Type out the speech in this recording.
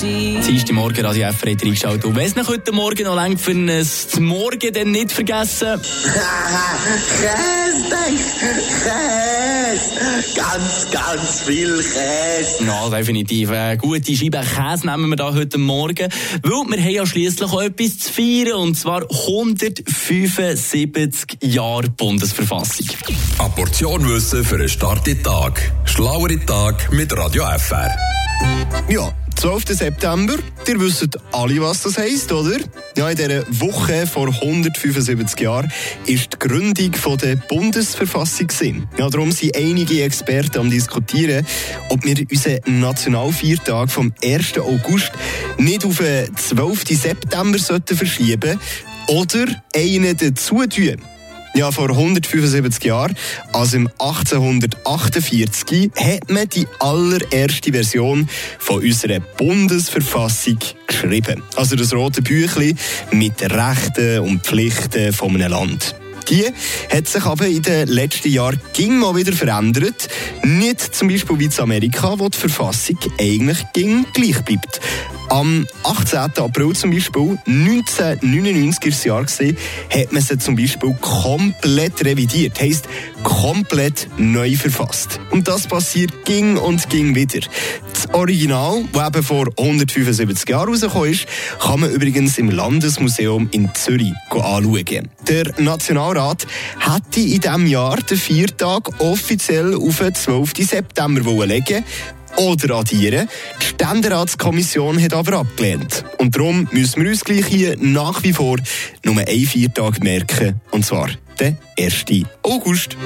Dienstag Morgen Radio F reingeschaut. Und wenn es noch heute Morgen noch lang für ein Morgen dann nicht vergessen. Käse, Käse. Ganz, ganz viel Käse. Ja, definitiv. Eine gute Scheibe Käse nehmen wir da heute Morgen. Weil wir haben ja schliesslich auch etwas zu feiern. Und zwar 175 Jahre Bundesverfassung. Eine Portion Wissen für einen starken Tag. Schlauere Tag mit Radio FR. Ja, 12. September. Ihr wisst alle, was das heisst, oder? Ja, in dieser Woche vor 175 Jahren ist die Gründung der Bundesverfassung gewesen. Ja, darum sind einige Experten am diskutieren, ob wir unseren Nationalviertag vom 1. August nicht auf den 12. September sollten verschieben oder einen dazu tun. Ja, vor 175 Jahren, also im 1848, hat man die allererste Version von unserer Bundesverfassung geschrieben. Also das rote Büchlein mit Rechten und Pflichten von einem Land. Die hat sich aber in den letzten Jahren ging mal wieder verändert. Nicht zum Beispiel wie in Amerika, wo die Verfassung eigentlich ging gleich bleibt. Am 18. April zum Beispiel, 1999 ist das Jahr hat man sie zum Beispiel komplett revidiert. Heisst, komplett neu verfasst. Und das passiert ging und ging wieder. Das Original, das eben vor 175 Jahren rausgekommen ist, kann man übrigens im Landesmuseum in Zürich anschauen. Der Nationalrat hätte in diesem Jahr den Viertag offiziell auf den 12. September legen oder addieren. Die Ständeratskommission hat aber abgelehnt. Und darum müssen wir uns gleich hier nach wie vor nur einen Viertag merken, und zwar den 1. August.